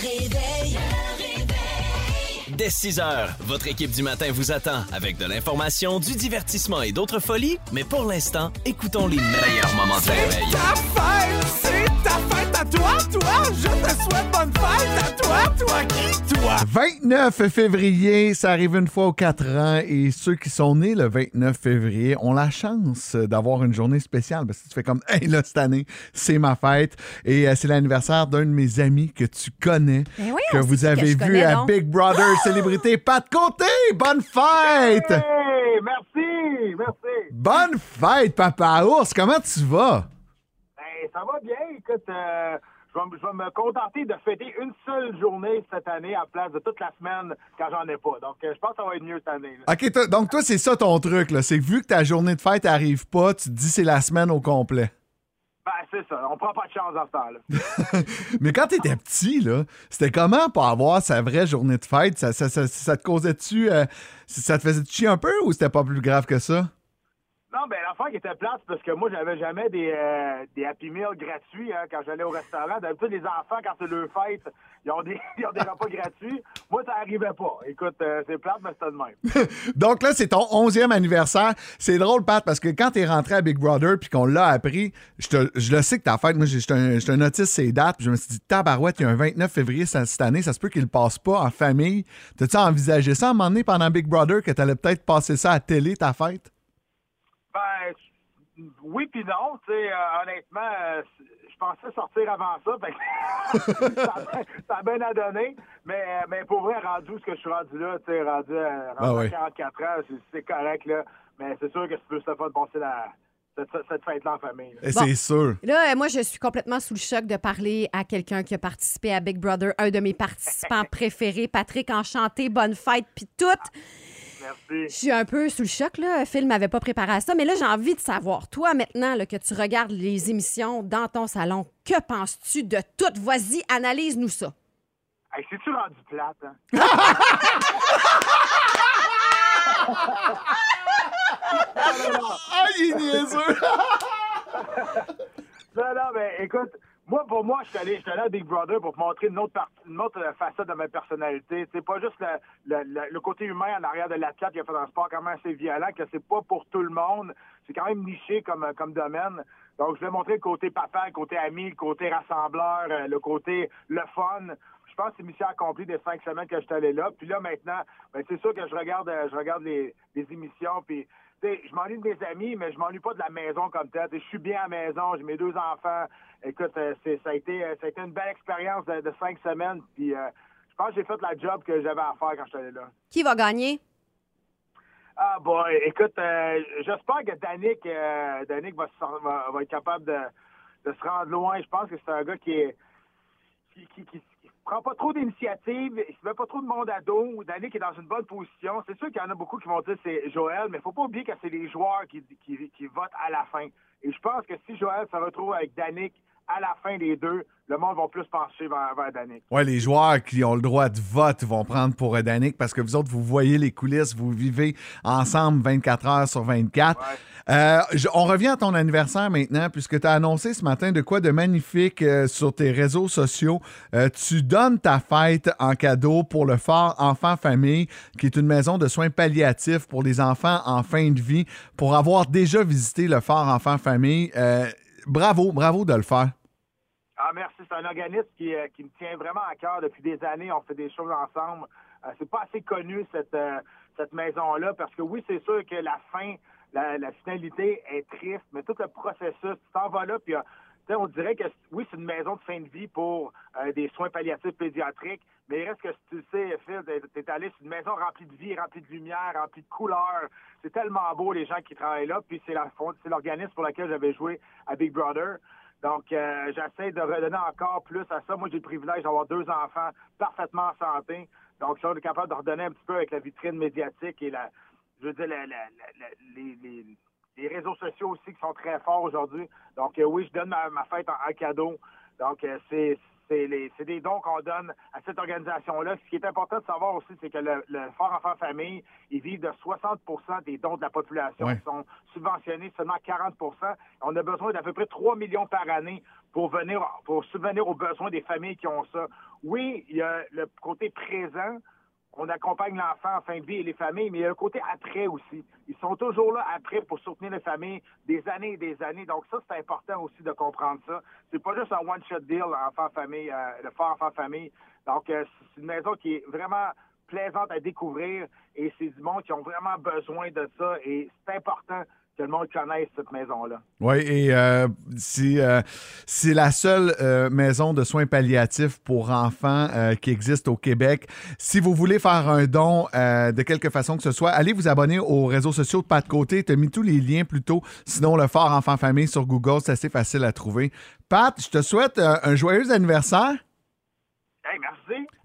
réveil. Dès 6 heures, votre équipe du matin vous attend avec de l'information, du divertissement et d'autres folies. Mais pour l'instant, écoutons les meilleurs moments du réveil. 29 février, ça arrive une fois aux 4 ans et ceux qui sont nés le 29 février ont la chance d'avoir une journée spéciale parce que tu fais comme hey là cette année, c'est ma fête et euh, c'est l'anniversaire d'un de mes amis que tu connais Ben oui, que on vous que avez vu connais, à non? Big Brother célébrité Pat Côté. Bonne fête. Hey, merci, merci. Bonne fête papa ours, comment tu vas? Ben, ça va bien. Écoute, euh, je, vais, me- je vais me contenter de fêter une seule journée cette année à place de toute la semaine quand j'en ai pas. Donc, euh, je pense que ça va être mieux cette année. là. OK, donc toi c'est ça ton truc là, c'est que vu que ta journée de fête arrive pas, tu te dis c'est la semaine au complet. Ben, c'est ça. On prend pas de chance dans ce temps-là. Mais quand t'étais petit, là, c'était comment pour avoir sa vraie journée de fête? Ça, ça, ça, ça te causait-tu. euh, ça te faisait chier un peu ou c'était pas plus grave que ça? Non, ben l'affaire qui était plate, parce que moi, j'avais jamais des, euh, des Happy Meals gratuits hein, quand j'allais au restaurant. D'habitude, les enfants, quand c'est leur fête, ils ont des, ils ont des repas gratuits. Moi, ça arrivait pas. Écoute, euh, c'est plate, mais c'était de même. Donc là, c'est ton 11e anniversaire. C'est drôle, Pat, parce que quand t'es rentré à Big Brother puis qu'on l'a appris, je, le sais que ta fête, moi, j'étais un, un autiste ces dates, je me suis dit, tabarouette, il y a un 29 février cette année, ça se peut qu'il le passe pas en famille. T'as-tu envisagé ça à un moment donné pendant Big Brother que t'allais peut-être passer ça à télé, ta fête? Ben, oui puis non. Tu sais, euh, honnêtement, euh, je pensais sortir avant ça. que ça, a bien- ça à donner. Mais, euh, mais pour vrai, rendu où ce que je suis rendu là, tu sais, rendu, rendu Ah à ouais. 44 ans, c'est- correct, là. Mais c'est sûr que c'est plus le fun de passer la, cette, cette fête-là en famille. Bon. C'est sûr. Là, moi, je suis complètement sous le choc de parler à quelqu'un qui a participé à Big Brother, un de mes participants préférés, Patrick Enchanté, bonne fête, puis tout. Merci. Je suis un peu sous le choc, là. Phil m'avait pas préparé à ça, mais là, j'ai envie de savoir, toi, maintenant, là, que tu regardes les émissions dans ton salon, que penses-tu de tout? Vas-y, analyse-nous ça. Hey, C'est-tu rendu plate, hein? Ah, il est niaiseux! Non, non, mais écoute, moi, pour moi, je suis allé, allé à Big Brother pour montrer une autre, partie, une autre euh, facette de ma personnalité. C'est pas juste le, le- côté humain en arrière de l'athlète qui a fait le sport quand même assez violent, que c'est pas pour tout le monde. C'est quand même niché comme, euh, comme domaine. Donc, je vais montrer le côté papa, le côté ami, le côté rassembleur, euh, le côté le fun. Pense que c'est mission accomplie des cinq semaines que je suis allé là. Puis là, maintenant, ben, c'est sûr que je regarde, euh, je regarde les, les émissions. Puis, je m'ennuie de mes amis, mais je m'ennuie pas de la maison comme telle. Je suis bien à la maison, j'ai mes deux enfants. Écoute, euh, c'est, ça, a été, euh, ça a été une belle expérience de, de cinq semaines. Puis, euh, je pense que j'ai fait la job que j'avais à faire quand je suis allé là. Qui va gagner? Ah boy, écoute, euh, j'espère que Danick, euh, Danick va, va, va être capable de, de se rendre loin. Je pense que c'est un gars qui est qui, qui, qui- qui prend pas trop d'initiatives, il se met pas trop de monde à dos. Danick est dans une bonne position. C'est sûr qu'il y en a beaucoup qui vont dire c'est Joël, mais faut pas oublier que c'est les joueurs qui, qui, qui votent à la fin. Et je pense que si Joël se retrouve avec Danick à la fin des deux, le monde va plus pencher vers, vers Danick. Ouais, les joueurs qui ont le droit de vote vont prendre pour Danick parce que vous autres, vous voyez les coulisses, vous vivez ensemble 24 heures sur 24. Euh, je- on revient à ton anniversaire maintenant, puisque tu as annoncé ce matin de quoi de magnifique euh, sur tes réseaux sociaux. Euh, tu donnes ta fête en cadeau pour le Fort Enfant Famille, qui est une maison de soins palliatifs pour les enfants en fin de vie. Pour avoir déjà visité le Fort Enfant Famille, bravo, bravo de le faire. Ah, merci. C'est un organisme qui, euh, qui me tient vraiment à cœur depuis des années. On fait des choses ensemble. Euh, c'est pas assez connu, cette, euh, maison-là, parce que oui, c'est sûr que la fin, la, finalité est triste, mais tout le processus, tu t'en vas là, euh, on dirait que oui, c'est une maison de fin de vie pour des soins palliatifs pédiatriques, mais il reste que tu sais, Phil, t'es- allé sur une maison remplie de vie, remplie de lumière, remplie de couleurs. C'est tellement beau, les gens qui travaillent là, puis c'est l'organisme pour lequel j'avais joué à Big Brother. Donc, euh, j'essaie de redonner encore plus à ça. Moi, j'ai le privilège d'avoir deux enfants parfaitement en santé. Donc, je suis capable de redonner un petit peu avec la vitrine médiatique et la, je veux dire, la- la- les, les- les réseaux sociaux aussi qui sont très forts aujourd'hui. Donc, euh, oui, je donne ma, fête en, en cadeau. Donc, euh, c'est c'est des dons qu'on donne à cette organisation-là. Ce qui est important de savoir aussi, c'est que le, le Fort Enfant Famille, ils vivent de 60% des dons de la population. Ouais. Ils sont subventionnés seulement 40% On a besoin d'à peu près 3 millions par année pour venir, pour subvenir aux besoins des familles qui ont ça. Oui, il y a le côté présent. On accompagne l'enfant en fin de vie et les familles, mais il y a le côté après aussi. Ils sont toujours là après pour soutenir les familles des années et des années. Donc ça, c'est important aussi de comprendre ça. C'est pas juste un one-shot deal, enfant-famille, euh, le fort enfant-famille. Donc, euh, c'est une maison qui est vraiment plaisante à découvrir et c'est du monde qui ont vraiment besoin de ça et c'est important le monde connaisse cette maison-là. Oui, et euh, euh, c'est la seule euh, maison de soins palliatifs pour enfants qui existe au Québec. Si vous voulez faire un don de quelque façon que ce soit, allez vous abonner aux réseaux sociaux de Pat Côté. Tu as mis tous les liens plus tôt. Sinon, le Fort Enfant Famille sur Google, c'est assez facile à trouver. Pat, je te souhaite un joyeux anniversaire.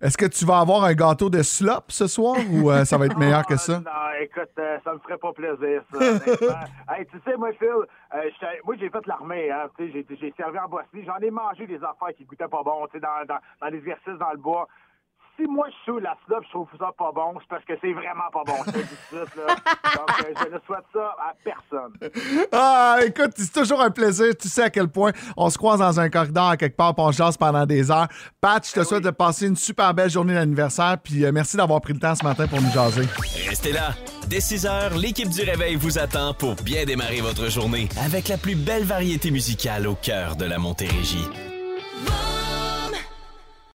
Est-ce que tu vas avoir un gâteau de slop ce soir ou euh, ça va être meilleur que ça? non, écoute, euh, ça me ferait pas plaisir, ça. hey, tu sais, moi, Phil, euh, moi, j'ai fait l'armée. Hein, j'ai servi en Bosnie. J'en ai mangé des affaires qui goûtaient pas bon, dans, dans, dans l'exercice dans le bois si moi je suis la slop, je trouve ça pas bon, c'est parce que c'est vraiment pas bon. Je là. Donc, euh, je ne souhaite ça à personne. Ah, écoute, c'est toujours un plaisir. Tu sais à quel point on se croise dans un corridor à quelque part, puis on pendant des heures. Pat, je te ben souhaite de passer une super belle journée d'anniversaire, puis euh, merci d'avoir pris le temps ce matin pour nous jaser. Restez là. Dès 6 heures, l'équipe du Réveil vous attend pour bien démarrer votre journée avec la plus belle variété musicale au cœur de la Montérégie.